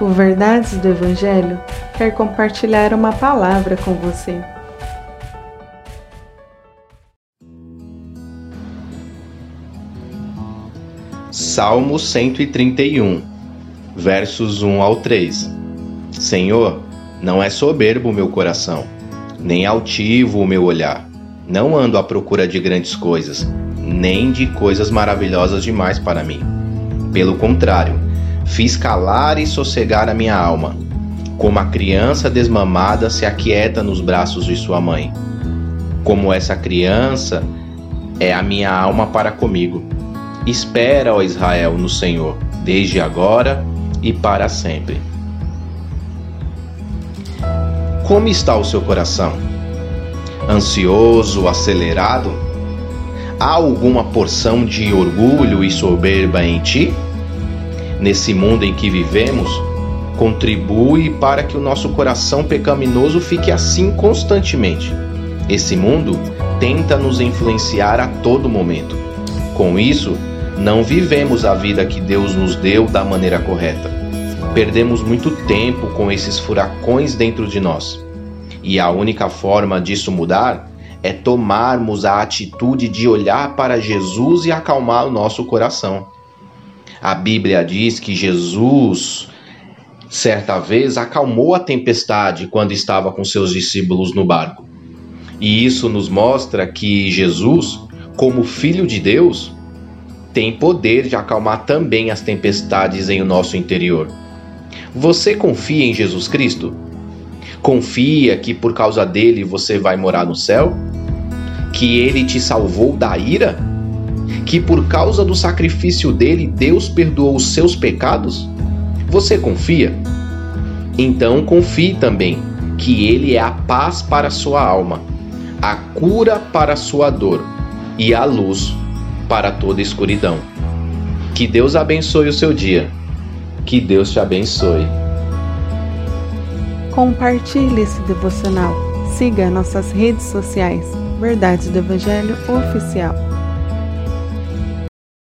O Verdades do Evangelho quer compartilhar uma palavra com você. Salmo 131, versos 1 ao 3. Senhor, não é soberbo o meu coração, nem altivo o meu olhar. Não ando à procura de grandes coisas, nem de coisas maravilhosas demais para mim. Pelo contrário, fiz calar e sossegar a minha alma, como a criança desmamada se aquieta nos braços de sua mãe. Como essa criança é a minha alma para comigo. Espera, ó Israel, no Senhor, desde agora e para sempre. Como está o seu coração? Ansioso, acelerado? Há alguma porção de orgulho e soberba em ti? Nesse mundo em que vivemos, contribui para que o nosso coração pecaminoso fique assim constantemente. Esse mundo tenta nos influenciar a todo momento. Com isso, não vivemos a vida que Deus nos deu da maneira correta. Perdemos muito tempo com esses furacões dentro de nós. E a única forma disso mudar é tomarmos a atitude de olhar para Jesus e acalmar o nosso coração. A Bíblia diz que Jesus, certa vez, acalmou a tempestade quando estava com seus discípulos no barco. E isso nos mostra que Jesus, como Filho de Deus, tem poder de acalmar também as tempestades em o nosso interior. Você confia em Jesus Cristo? Confia que por causa dele você vai morar no céu? Que ele te salvou da ira? Que por causa do sacrifício dele Deus perdoou os seus pecados? Você confia? Então confie também que ele é a paz para sua alma, a cura para sua dor e a luz para toda escuridão. Que Deus abençoe o seu dia. Que Deus te abençoe. Compartilhe esse devocional. Siga nossas redes sociais. Verdades do Evangelho Oficial.